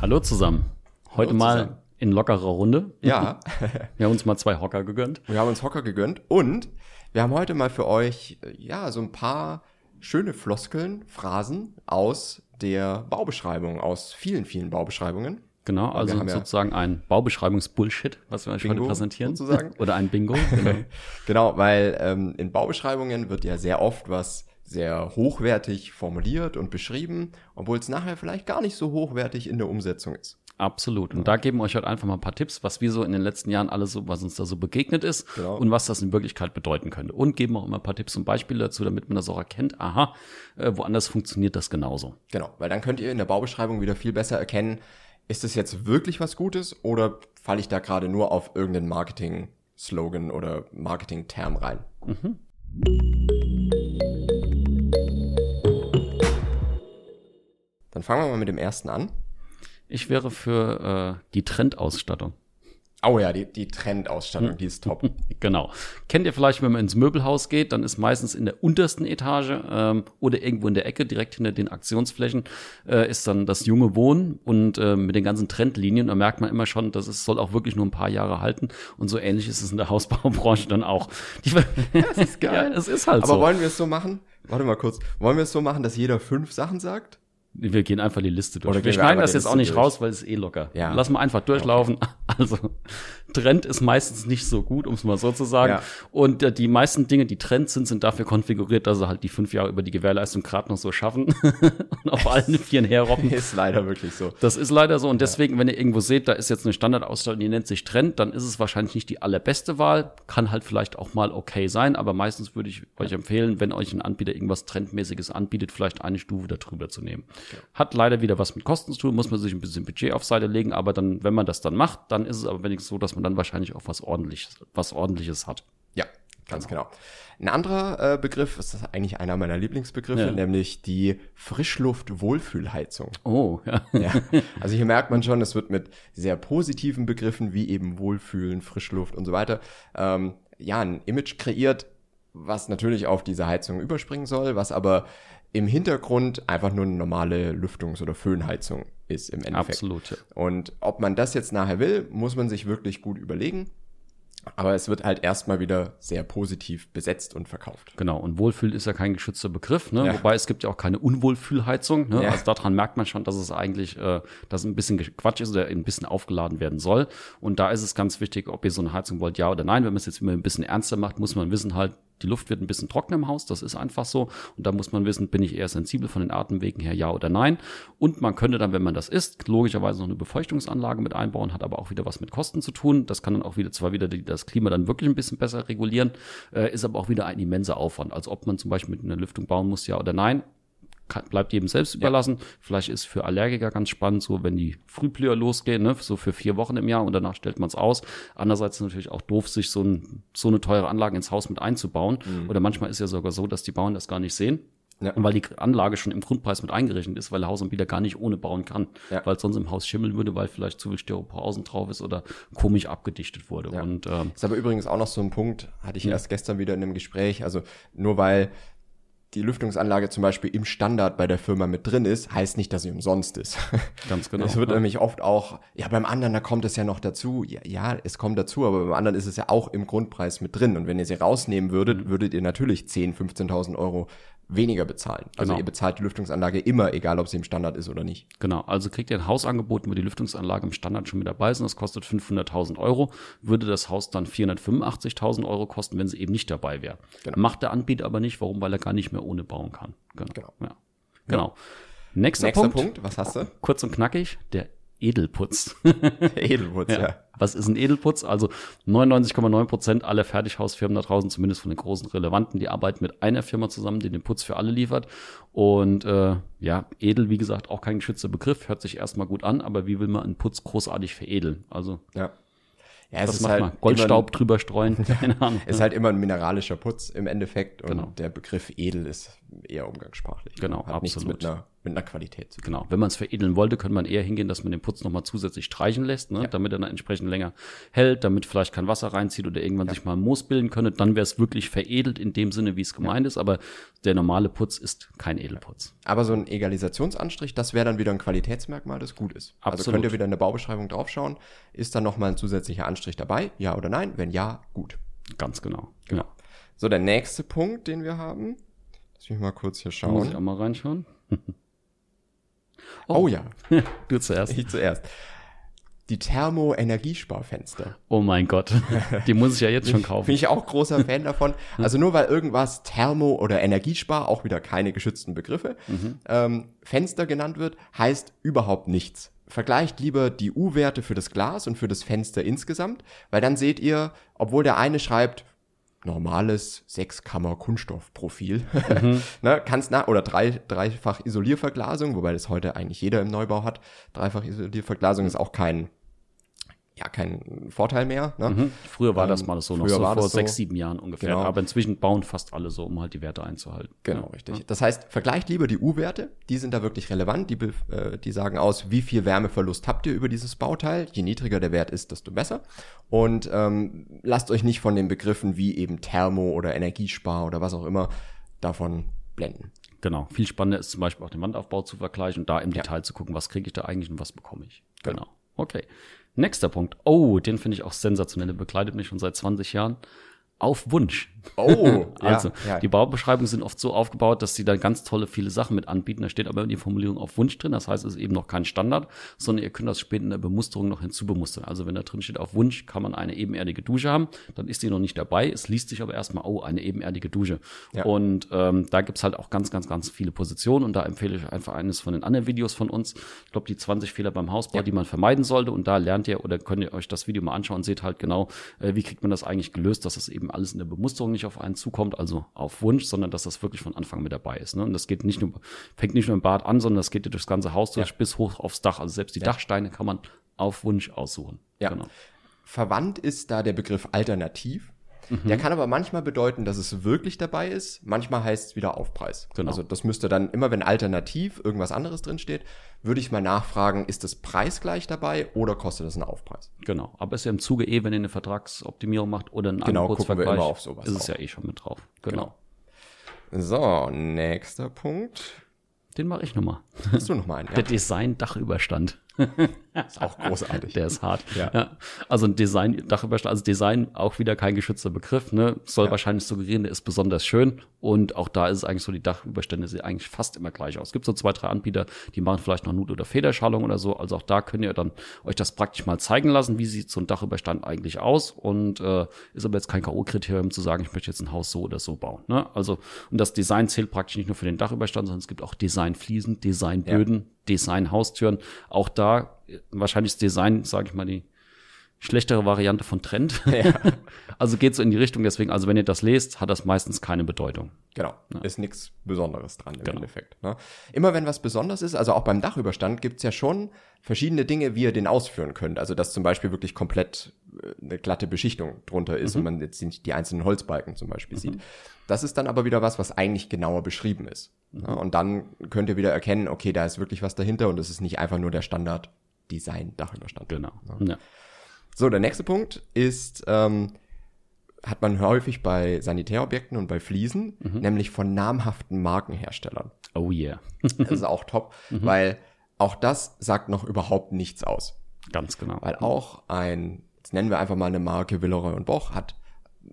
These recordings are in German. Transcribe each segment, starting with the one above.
Hallo zusammen. Heute Hallo mal zusammen. in lockerer Runde. Ja, Wir haben uns mal zwei Hocker gegönnt. wir haben uns Hocker gegönnt und wir haben heute mal für euch, äh, ja, so ein paar schöne Floskeln, Phrasen aus der Baubeschreibung, aus vielen, vielen Baubeschreibungen. Genau, also haben ja- sozusagen ein Baubeschreibungsbullshit, was wir euch heute Bingo, präsentieren. sozusagen. Oder ein Bingo. Genau. Genau, weil ähm, in Baubeschreibungen wird ja sehr oft was sehr hochwertig formuliert und beschrieben, obwohl es nachher vielleicht gar nicht so hochwertig in der Umsetzung ist. Absolut. Und da geben wir euch heute einfach mal ein paar Tipps, was wir so in den letzten Jahren alles so, was uns da so begegnet ist Genau. und was das in Wirklichkeit bedeuten könnte. Und geben auch immer ein paar Tipps und Beispiele dazu, damit man das auch erkennt. Aha, äh, woanders funktioniert das genauso. Genau, weil dann könnt ihr in der Baubeschreibung wieder viel besser erkennen, ist es jetzt wirklich was Gutes oder falle ich da gerade nur auf irgendeinen Marketing-Slogan oder Marketing-Term rein? Dann fangen wir mal mit dem ersten an. Ich wäre für äh, die Trendausstattung. Oh ja, die, die Trendausstattung, die ist top. Genau. Kennt ihr vielleicht, wenn man ins Möbelhaus geht, dann ist meistens in der untersten Etage ähm, oder irgendwo in der Ecke, direkt hinter den Aktionsflächen, äh, ist dann das junge Wohnen und äh, mit den ganzen Trendlinien, da merkt man immer schon, dass es soll auch wirklich nur ein paar Jahre halten. Und so ähnlich ist es in der Hausbaubranche dann auch. Die, das ist geil. ja, es ist halt Aber so. wollen wir es so machen? Warte mal kurz. Wollen wir es so machen, dass jeder fünf Sachen sagt? Wir gehen einfach die Liste durch. Oder wir schneiden das jetzt auch nicht durch? raus, weil es eh locker. Ja. Lass mal einfach durchlaufen. Also, Trend ist meistens nicht so gut, um es mal so zu sagen. Ja. Und äh, die meisten Dinge, die Trends sind, sind dafür konfiguriert, dass sie halt die fünf Jahre über die Gewährleistung gerade noch so schaffen und auf allen Vieren herroppen. Ist leider wirklich so. Das ist leider so. Und deswegen, wenn ihr irgendwo seht, da ist jetzt eine Standardausstattung, die nennt sich Trend, dann ist es wahrscheinlich nicht die allerbeste Wahl. Kann halt vielleicht auch mal okay sein, aber meistens würde ich euch empfehlen, wenn euch ein Anbieter irgendwas Trendmäßiges anbietet, vielleicht eine Stufe darüber zu nehmen. Hat leider wieder was mit Kosten zu tun, muss man sich ein bisschen Budget auf Seite legen, aber dann, wenn man das dann macht, dann ist es aber wenigstens so, dass man dann wahrscheinlich auch was ordentliches, was ordentliches hat. Ja, ganz genau. Ein anderer äh, Begriff ist eigentlich einer meiner Lieblingsbegriffe, Ja. nämlich die Frischluft-Wohlfühlheizung. Oh, ja. Ja, also hier merkt man schon, es wird mit sehr positiven Begriffen wie eben Wohlfühlen, Frischluft und so weiter, ähm, ja, ein Image kreiert, was natürlich auf diese Heizung überspringen soll, was aber im Hintergrund einfach nur eine normale Lüftungs- oder Föhnheizung ist im Endeffekt. Absolut. ja. Und ob man das jetzt nachher will, muss man sich wirklich gut überlegen. Aber es wird halt erstmal wieder sehr positiv besetzt und verkauft. Genau, und Wohlfühl ist ja kein geschützter Begriff, ne? Ja. wobei es gibt ja auch keine Unwohlfühlheizung. Ne? Ja. Also daran merkt man schon, dass es eigentlich, äh, dass ein bisschen Quatsch ist oder ein bisschen aufgeladen werden soll. Und da ist es ganz wichtig, ob ihr so eine Heizung wollt, ja oder nein. Wenn man es jetzt immer ein bisschen ernster macht, muss man wissen halt, die Luft wird ein bisschen trockener im Haus, das ist einfach so. Und da muss man wissen, bin ich eher sensibel von den Atemwegen her, ja oder nein. Und man könnte dann, wenn man das ist, logischerweise noch eine Befeuchtungsanlage mit einbauen, hat aber auch wieder was mit Kosten zu tun. Das kann dann auch wieder, zwar wieder die, das Klima dann wirklich ein bisschen besser regulieren, äh, ist aber auch wieder ein immenser Aufwand. Also ob man zum Beispiel mit einer Lüftung bauen muss, ja oder nein, kann, bleibt jedem selbst überlassen. Vielleicht ist für Allergiker ganz spannend, so wenn die Frühblüher losgehen, ne, so für vier Wochen im Jahr und danach stellt man es aus. Andererseits ist es natürlich auch doof, sich so, ein, so eine teure Anlage ins Haus mit einzubauen. Oder manchmal ist ja sogar so, dass die Bauern das gar nicht sehen. Ja. Und weil die Anlage schon im Grundpreis mit eingerechnet ist, weil der Hausanbieter gar nicht ohne bauen kann, Ja. weil es sonst im Haus schimmeln würde, weil vielleicht zu viel Styropor außen drauf ist oder komisch abgedichtet wurde. Ja. Und ähm, Ist aber übrigens auch noch so ein Punkt, hatte ich erst gestern wieder in einem Gespräch. Also nur weil die Lüftungsanlage zum Beispiel im Standard bei der Firma mit drin ist, heißt nicht, dass sie umsonst ist. ganz genau. Es wird ja. nämlich oft auch, ja, beim anderen, da kommt es ja noch dazu. Ja, ja, es kommt dazu, aber beim anderen ist es ja auch im Grundpreis mit drin. Und wenn ihr sie rausnehmen würdet, Mhm. würdet ihr natürlich 10.000, 15.000 Euro weniger bezahlen. Also Genau. ihr bezahlt die Lüftungsanlage immer, egal ob sie im Standard ist oder nicht. Genau, also kriegt ihr ein Haus angeboten, wo die Lüftungsanlage im Standard schon mit dabei ist und das kostet 500.000 Euro, würde das Haus dann 485.000 Euro kosten, wenn sie eben nicht dabei wäre. Genau. Macht der Anbieter aber nicht, warum? Weil er gar nicht mehr ohne bauen kann. Genau. Genau. Ja. genau. Nächster, Nächster Punkt, Punkt, was hast du? kurz und knackig, der Edelputz. Edelwurz, ja. Was ist ein Edelputz? Also 99,9 Prozent aller Fertighausfirmen da draußen, zumindest von den großen Relevanten, die arbeiten mit einer Firma zusammen, die den Putz für alle liefert. Und äh, ja, edel, wie gesagt, auch kein geschützter Begriff, hört sich erstmal gut an, aber wie will man einen Putz großartig veredeln? Also Ja. Ja, es was ist macht halt man? Goldstaub drüber streuen? Keine Ahnung. ist halt immer ein mineralischer Putz im Endeffekt und Genau. der Begriff edel ist eher umgangssprachlich. Genau, Hat nichts absolut. mit einer, mit einer Qualität zu tun. Genau. Wenn man es veredeln wollte, könnte man eher hingehen, dass man den Putz nochmal zusätzlich streichen lässt, ne? damit er dann entsprechend länger hält, damit vielleicht kein Wasser reinzieht oder irgendwann sich mal Moos bilden könnte. Dann wäre es wirklich veredelt in dem Sinne, wie es gemeint ist. Aber der normale Putz ist kein Edelputz. Aber so ein Egalisationsanstrich, das wäre dann wieder ein Qualitätsmerkmal, das gut ist. Also Absolut. könnt ihr wieder in der Baubeschreibung draufschauen. Ist dann nochmal ein zusätzlicher Anstrich dabei? Ja oder nein? Wenn ja, gut. Ganz genau. Genau. So, der nächste Punkt, den wir haben. Lass mich mal kurz hier Da muss ich schauen. auch mal reinschauen. Oh ja, Du zuerst. ich zuerst. Die Thermo-Energiesparfenster. Oh mein Gott. Die muss ich ja jetzt schon kaufen. Bin ich auch großer Fan davon. Also nur weil irgendwas Thermo- oder Energiespar, auch wieder keine geschützten Begriffe, ähm, Fenster genannt wird, heißt überhaupt nichts. Vergleicht lieber die U-Werte für das Glas und für das Fenster insgesamt, weil dann seht ihr, obwohl der eine schreibt, normales Sechskammer-Kunststoffprofil, ne, kannst nach, oder drei, dreifach Isolierverglasung, wobei das heute eigentlich jeder im Neubau hat. Dreifach Isolierverglasung ist auch kein, ja, kein Vorteil mehr. Ne? Mhm. Früher war das Ähm, mal so, noch so war vor das so. sechs, sieben Jahren ungefähr. Genau. Aber inzwischen bauen fast alle so, um halt die Werte einzuhalten. Genau, richtig. Das heißt, vergleicht lieber die U-Werte, die sind da wirklich relevant, die, äh, die sagen aus, wie viel Wärmeverlust habt ihr über dieses Bauteil. Je niedriger der Wert ist, desto besser. Und ähm, lasst euch nicht von den Begriffen wie eben Thermo oder Energiespar oder was auch immer davon blenden. Genau. Viel spannender ist zum Beispiel auch den Wandaufbau zu vergleichen und da im Detail zu gucken, was kriege ich da eigentlich und was bekomme ich. Genau. Okay. Nächster Punkt. Oh, den finde ich auch sensationell. Der begleitet mich schon seit 20 Jahren. Auf Wunsch. Oh, Also, ja, ja. die Baubeschreibungen sind oft so aufgebaut, dass sie da ganz tolle, viele Sachen mit anbieten. Da steht aber die Formulierung auf Wunsch drin. Das heißt, es ist eben noch kein Standard, sondern ihr könnt das später in der Bemusterung noch hinzubemustern. Also, wenn da drin steht, auf Wunsch kann man eine ebenerdige Dusche haben, dann ist die noch nicht dabei. Es liest sich aber erstmal, oh, eine ebenerdige Dusche. Ja. Und ähm, da gibt's halt auch ganz, ganz, ganz viele Positionen. Und da empfehle ich einfach eines von den anderen Videos von uns. Ich glaube, die 20 Fehler beim Hausbau, die man vermeiden sollte. Und da lernt ihr oder könnt ihr euch das Video mal anschauen und seht halt genau, äh, wie kriegt man das eigentlich gelöst, dass es eben alles in der Bemusterung nicht auf einen zukommt, also auf Wunsch, sondern dass das wirklich von Anfang mit dabei ist. Ne? Und das geht nicht nur, fängt nicht nur im Bad an, sondern das geht ja durchs ganze Haus durch bis hoch aufs Dach. Also selbst die Dachsteine kann man auf Wunsch aussuchen. Ja. Genau. Verwandt ist da der Begriff alternativ. Mhm. Der kann aber manchmal bedeuten, dass es wirklich dabei ist. Manchmal heißt es wieder Aufpreis. Genau. Also das müsste dann immer, wenn alternativ irgendwas anderes drin steht, würde ich mal nachfragen, ist das preisgleich dabei oder kostet das einen Aufpreis? Genau. Aber ist ja im Zuge eh, wenn ihr eine Vertragsoptimierung macht oder einen Genau, Angebotsvergleich, gucken wir immer auf sowas ist es auch. ja eh schon mit drauf. Genau. So, nächster Punkt. Den mache ich nochmal. Hast du noch mal einen? Der Design-Dachüberstand. ist auch großartig. Der ist hart. Ja. Also ein Design, Dachüberstand, also Design auch wieder kein geschützter Begriff, ne? Soll Ja. wahrscheinlich suggerieren, der ist besonders schön. Und auch da ist es eigentlich so, die Dachüberstände sehen eigentlich fast immer gleich aus. Es gibt so zwei, drei Anbieter, die machen vielleicht noch Nut- oder Federschallung oder so. Also auch da könnt ihr dann euch das praktisch mal zeigen lassen, wie sieht so ein Dachüberstand eigentlich aus. Und äh, ist aber jetzt kein K.O.-Kriterium zu sagen, ich möchte jetzt ein Haus so oder so bauen. Ne? Also, und das Design zählt praktisch nicht nur für den Dachüberstand, sondern es gibt auch Designfliesen, Designböden, Design-Haustüren. Auch da wahrscheinlich das Design, sage ich mal, die schlechtere Variante von Trend. also geht so in die Richtung. Deswegen, also wenn ihr das lest, hat das meistens keine Bedeutung. Genau, ist nichts Besonderes dran im Genau. Endeffekt. Ne? Immer wenn was Besonderes ist, also auch beim Dachüberstand gibt's ja schon verschiedene Dinge, wie ihr den ausführen könnt. Also dass zum Beispiel wirklich komplett äh, eine glatte Beschichtung drunter ist und man jetzt nicht die einzelnen Holzbalken zum Beispiel sieht. Das ist dann aber wieder was, was eigentlich genauer beschrieben ist. Ne? Und dann könnt ihr wieder erkennen, okay, da ist wirklich was dahinter und es ist nicht einfach nur der Standard Design-Dachüberstand. Genau. Ja. So, der nächste Punkt ist, ähm, hat man häufig bei Sanitärobjekten und bei Fliesen, nämlich von namhaften Markenherstellern. Oh yeah. Das ist auch top, weil auch das sagt noch überhaupt nichts aus. Ganz genau. Weil auch ein, jetzt nennen wir einfach mal eine Marke Willeroy und Boch, hat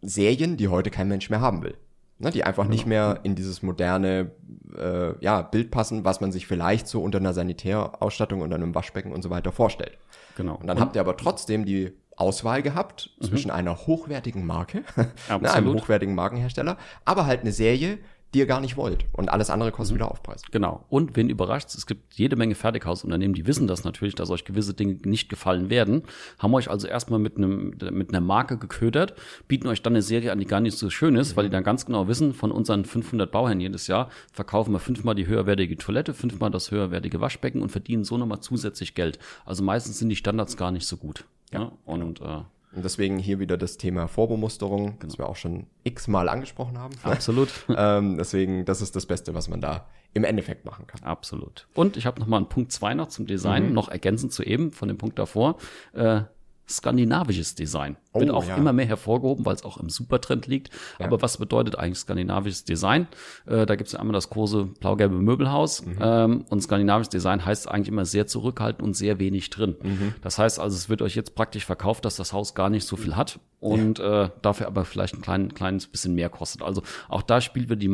Serien, die heute kein Mensch mehr haben will. Ne, die einfach nicht mehr in dieses moderne äh, ja, Bild passen, was man sich vielleicht so unter einer Sanitärausstattung, unter einem Waschbecken und so weiter vorstellt. Genau. Und dann habt ihr aber trotzdem die Auswahl gehabt zwischen einer hochwertigen Marke, ne, einem hochwertigen Markenhersteller, aber halt eine Serie, die ihr gar nicht wollt. Und alles andere kostet wieder Aufpreis. Genau. Und wen überrascht, es gibt jede Menge Fertighausunternehmen, die wissen das natürlich, dass euch gewisse Dinge nicht gefallen werden, haben euch also erstmal mit einem mit einer Marke geködert, bieten euch dann eine Serie an, die gar nicht so schön ist, weil die dann ganz genau wissen, von unseren 500 Bauherren jedes Jahr verkaufen wir fünfmal die höherwertige Toilette, fünfmal das höherwertige Waschbecken und verdienen so nochmal zusätzlich Geld. Also meistens sind die Standards gar nicht so gut. Ja. Und äh, Und deswegen hier wieder das Thema Vorbemusterung, das wir auch schon x-mal angesprochen haben. Absolut. ähm, deswegen, das ist das Beste, was man da im Endeffekt machen kann. Absolut. Und ich habe noch mal einen Punkt zwei noch zum Design, noch ergänzend zu eben von dem Punkt davor. Äh, skandinavisches Design. Wird Oh, auch ja. immer mehr hervorgehoben, weil es auch im Supertrend liegt. Aber was bedeutet eigentlich skandinavisches Design? Äh, da gibt es ja einmal das große blau-gelbe Möbelhaus. Mhm. Ähm, und skandinavisches Design heißt eigentlich immer sehr zurückhaltend und sehr wenig drin. Mhm. Das heißt also, es wird euch jetzt praktisch verkauft, dass das Haus gar nicht so viel hat und äh, dafür aber vielleicht ein klein, kleines bisschen mehr kostet. Also auch da spielt wir die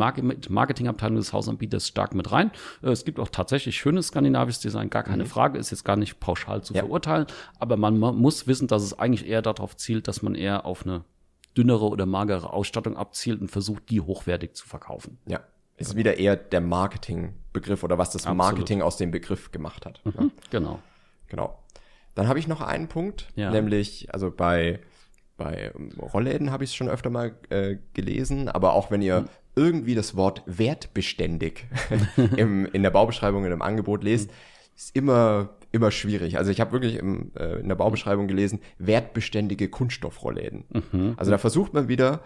Marketingabteilung des Hausanbieters stark mit rein. Äh, es gibt auch tatsächlich schönes skandinavisches Design, gar keine Frage, ist jetzt gar nicht pauschal zu Mhm. Ja. verurteilen, aber man ma- muss wissen, dass es eigentlich eher darauf zielt, dass man eher auf eine dünnere oder magere Ausstattung abzielt und versucht, die hochwertig zu verkaufen. Ja. Ist wieder eher der Marketingbegriff oder was das Absolut. Marketing aus dem Begriff gemacht hat. Ja. Genau. Genau. Dann habe ich noch einen Punkt, Ja. nämlich, also bei, bei Rollläden habe ich es schon öfter mal äh, gelesen, aber auch wenn ihr irgendwie das Wort wertbeständig im, in der Baubeschreibung in einem Angebot lest, Hm. ist immer, immer schwierig. Also ich habe wirklich im, äh, in der Baubeschreibung gelesen, wertbeständige Kunststoffrollläden. Mhm. Also da versucht man wieder,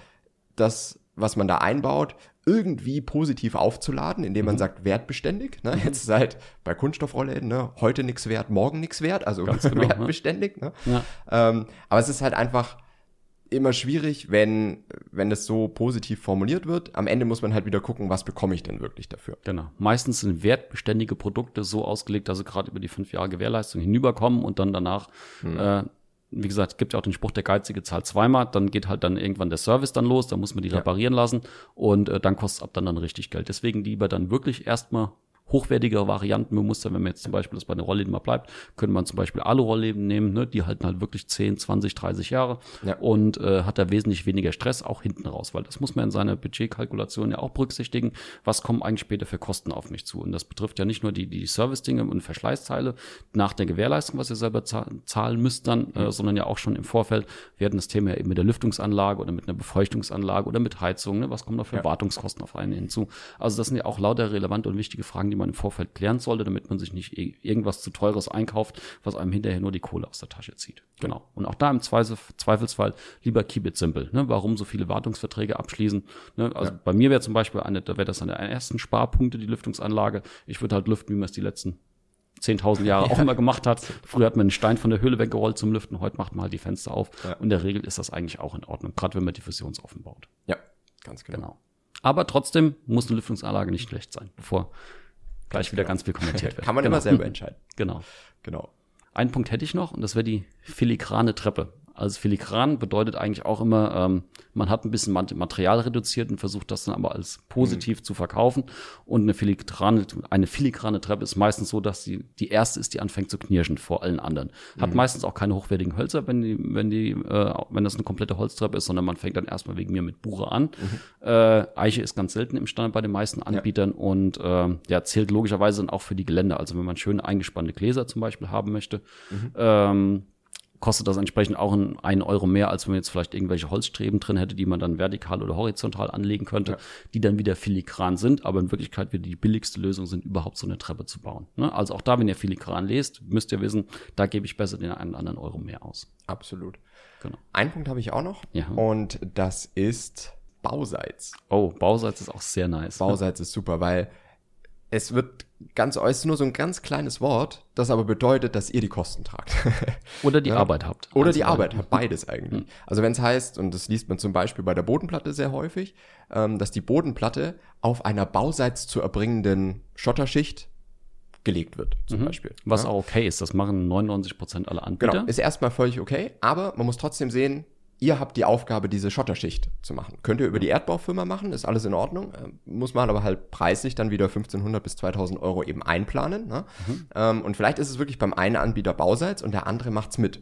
das, was man da einbaut, irgendwie positiv aufzuladen, indem Mhm. man sagt, wertbeständig. Ne? Jetzt ist halt bei Kunststoffrollläden, ne? heute nichts wert, morgen nichts wert, also Ganz genau, ne? wertbeständig. Ne? Ja. Ähm, aber es ist halt einfach immer schwierig, wenn, wenn das so positiv formuliert wird. Am Ende muss man halt wieder gucken, was bekomme ich denn wirklich dafür. Genau. Meistens sind wertbeständige Produkte so ausgelegt, dass sie gerade über die fünf Jahre Gewährleistung hinüberkommen und dann danach, äh, wie gesagt, gibt ja auch den Spruch, der Geizige zahlt zweimal, dann geht halt dann irgendwann der Service dann los, dann muss man die reparieren lassen und äh, dann kostet es ab dann dann richtig Geld. Deswegen lieber dann wirklich erstmal hochwertigere Varianten bemustern. Wenn man jetzt zum Beispiel das bei den Rollläden mal bleibt, könnte man zum Beispiel Alu-Rollläden nehmen, ne? die halten halt wirklich 10, 20, 30 Jahre Ja. und äh, hat da wesentlich weniger Stress auch hinten raus, weil das muss man in seiner Budgetkalkulation ja auch berücksichtigen. Was kommen eigentlich später für Kosten auf mich zu? Und das betrifft ja nicht nur die, die Service-Dinge und Verschleißteile nach der Gewährleistung, was ihr selber zahl- zahlen müsst dann, äh, sondern ja auch schon im Vorfeld. Wir hatten das Thema ja eben mit der Lüftungsanlage oder mit einer Befeuchtungsanlage oder mit Heizung. Ne? Was kommen da für Wartungskosten auf einen hinzu? Also das sind ja auch lauter relevante und wichtige Fragen, die man im Vorfeld klären sollte, damit man sich nicht irgendwas zu teures einkauft, was einem hinterher nur die Kohle aus der Tasche zieht. Genau. Und auch da im Zweifel, Zweifelsfall lieber keep it simple. Ne? Warum so viele Wartungsverträge abschließen? Ne? Also bei mir wäre zum Beispiel eine, da wäre das eine der ersten Sparpunkte, die Lüftungsanlage. Ich würde halt lüften, wie man es die letzten 10.000 Jahre auch immer gemacht hat. Früher hat man einen Stein von der Höhle weggerollt zum Lüften, heute macht man halt die Fenster auf. Und in der Regel ist das eigentlich auch in Ordnung, gerade wenn man diffusionsoffen baut. Ja, ganz genau. Genau. Aber trotzdem muss eine Lüftungsanlage nicht schlecht sein, bevor gleich wieder ganz viel kommentiert wird. Kann man genau. immer selber entscheiden. Genau. Genau. Einen Punkt hätte ich noch und das wäre die filigrane Treppe. Also filigran bedeutet eigentlich auch immer, ähm, man hat ein bisschen Mat- Material reduziert und versucht das dann aber als positiv zu verkaufen. Und eine filigrane, eine filigrane Treppe ist meistens so, dass sie die erste ist, die anfängt zu knirschen vor allen anderen. Hat meistens auch keine hochwertigen Hölzer, wenn die, wenn die, äh, wenn das eine komplette Holztreppe ist, sondern man fängt dann erstmal wegen mir mit Buche an. Äh, Eiche ist ganz selten im Standard bei den meisten Anbietern und äh, ja, zählt logischerweise dann auch für die Geländer. Also wenn man schön eingespannte Gläser zum Beispiel haben möchte, ähm, kostet das entsprechend auch ein, einen Euro mehr, als wenn man jetzt vielleicht irgendwelche Holzstreben drin hätte, die man dann vertikal oder horizontal anlegen könnte, die dann wieder filigran sind, aber in Wirklichkeit wieder die billigste Lösung sind, überhaupt so eine Treppe zu bauen. Ne? Also auch da, wenn ihr filigran lest, müsst ihr wissen, da gebe ich besser den einen oder anderen Euro mehr aus. Absolut. Genau. Einen Punkt habe ich auch noch. Ja. Und das ist Bauseits. Oh, Bauseits ist auch sehr nice. Bauseits ist super, weil es wird ganz äußerst nur so ein ganz kleines Wort, das aber bedeutet, dass ihr die Kosten tragt. Oder die Arbeit habt. Oder Also, die Arbeit, hat beides eigentlich. Also wenn es heißt, und das liest man zum Beispiel bei der Bodenplatte sehr häufig, ähm, dass die Bodenplatte auf einer bauseits zu erbringenden Schotterschicht gelegt wird, zum Beispiel. Was ja? auch okay ist, das machen 99 Prozent aller Anbieter. Genau, ist erstmal völlig okay, aber man muss trotzdem sehen, ihr habt die Aufgabe, diese Schotterschicht zu machen. Könnt ihr über die Erdbaufirma machen, ist alles in Ordnung. Ähm, muss man aber halt preislich dann wieder 1500 bis 2000 Euro eben einplanen. Ne? Ähm, und vielleicht ist es wirklich beim einen Anbieter Bausalz und der andere macht's mit.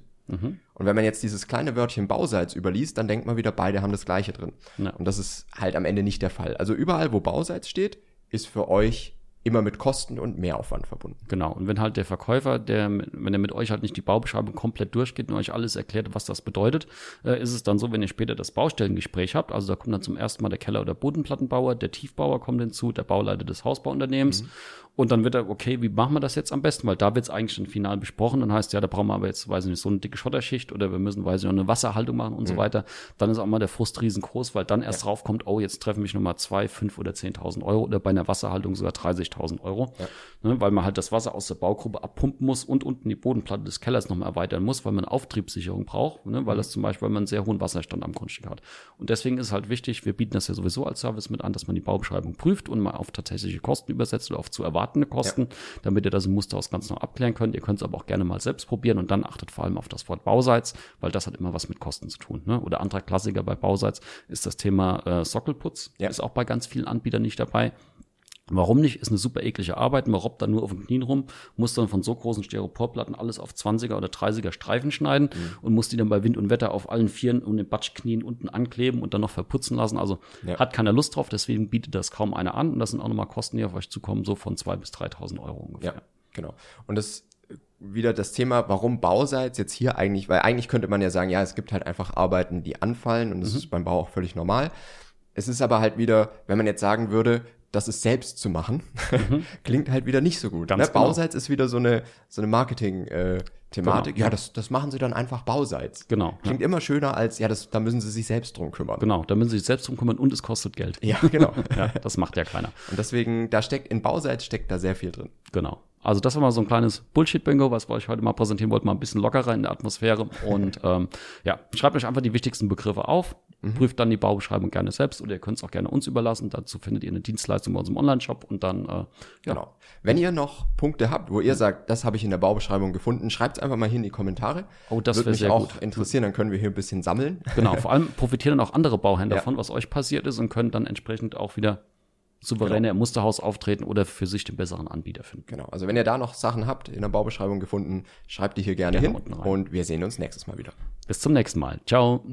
Und wenn man jetzt dieses kleine Wörtchen Bausalz überliest, dann denkt man wieder, beide haben das gleiche drin. Ja. Und das ist halt am Ende nicht der Fall. Also überall, wo Bausalz steht, ist für euch immer mit Kosten und Mehraufwand verbunden. Genau. Und wenn halt der Verkäufer, der, wenn er mit euch halt nicht die Baubeschreibung komplett durchgeht und euch alles erklärt, was das bedeutet, äh, ist es dann so, wenn ihr später das Baustellengespräch habt, also da kommt dann zum ersten Mal der Keller- oder Bodenplattenbauer, der Tiefbauer kommt hinzu, der Bauleiter des Hausbauunternehmens. Mhm. Und dann wird er, okay, wie machen wir das jetzt am besten? Weil da wird es eigentlich schon final besprochen. Dann heißt ja, da brauchen wir aber jetzt, weiß ich nicht, so eine dicke Schotterschicht oder wir müssen, weiß ich noch, eine Wasserhaltung machen und mhm. so weiter. Dann ist auch mal der Frust riesengroß, weil dann erst ja. drauf kommt, oh, jetzt treffen mich nochmal zwei, fünf oder zehntausend Euro oder bei einer Wasserhaltung sogar 30.000 Euro. Ja. Ne, weil man halt das Wasser aus der Baugruppe abpumpen muss und unten die Bodenplatte des Kellers nochmal erweitern muss, weil man Auftriebssicherung braucht, ne, weil mhm. das zum Beispiel, weil man einen sehr hohen Wasserstand am Grundstück hat. Und deswegen ist halt wichtig, wir bieten das ja sowieso als Service mit an, dass man die Baubeschreibung prüft und mal auf tatsächliche Kosten übersetzt oder auf zu erwartende Kosten. Ja damit ihr das im Musterhaus ganz noch abklären könnt. Ihr könnt es aber auch gerne mal selbst probieren und dann achtet vor allem auf das Wort Bauseits, weil das hat immer was mit Kosten zu tun. Ne? Oder anderer Klassiker bei Bauseits ist das Thema äh, Sockelputz. Ja. Ist auch bei ganz vielen Anbietern nicht dabei. Warum nicht? Ist eine super eklige Arbeit. Man robbt dann nur auf den Knien rum, muss dann von so großen Styroporplatten alles auf 20er oder 30er Streifen schneiden mhm. und muss die dann bei Wind und Wetter auf allen Vieren und den Batschknien unten ankleben und dann noch verputzen lassen. Also ja. hat keiner Lust drauf, deswegen bietet das kaum einer an. Und das sind auch nochmal Kosten, die auf euch zukommen, so von 2.000 bis 3.000 Euro ungefähr. Ja, genau. Und das wieder das Thema, warum Bauseits jetzt hier eigentlich, weil eigentlich könnte man ja sagen, ja, es gibt halt einfach Arbeiten, die anfallen und das mhm. ist beim Bau auch völlig normal. Es ist aber halt wieder, wenn man jetzt sagen würde, das ist selbst zu machen, mhm. klingt halt wieder nicht so gut. Ganz ne? genau. Bauseits ist wieder so eine, so eine Marketing-Thematik. Äh, genau. Ja, das, das machen sie dann einfach Bauseits. Genau. Klingt ja. immer schöner als, ja, das, da müssen sie sich selbst drum kümmern. Genau, da müssen sie sich selbst drum kümmern und es kostet Geld. Ja, genau. ja, das macht ja keiner. Und deswegen, da steckt, in Bauseits steckt da sehr viel drin. Genau. Also das war mal so ein kleines Bullshit-Bingo, was wir euch heute mal präsentieren wollten, mal ein bisschen lockerer in der Atmosphäre. Und ähm, ja, schreibt euch einfach die wichtigsten Begriffe auf, mhm. prüft dann die Baubeschreibung gerne selbst oder ihr könnt es auch gerne uns überlassen. Dazu findet ihr eine Dienstleistung bei unserem Online-Shop und dann, äh, ja. Genau. Wenn ihr noch Punkte habt, wo ihr sagt, das habe ich in der Baubeschreibung gefunden, schreibt es einfach mal hier in die Kommentare. Oh, das würde mich auch gut. interessieren, dann können wir hier ein bisschen sammeln. Genau, vor allem profitieren dann auch andere Bauhändler ja. davon, was euch passiert ist und können dann entsprechend auch wieder souveräne genau. Musterhaus auftreten oder für sich den besseren Anbieter finden. Genau. Also wenn ihr da noch Sachen habt in der Baubeschreibung gefunden, schreibt die hier gerne, gerne hin und wir sehen uns nächstes Mal wieder. Bis zum nächsten Mal. Ciao.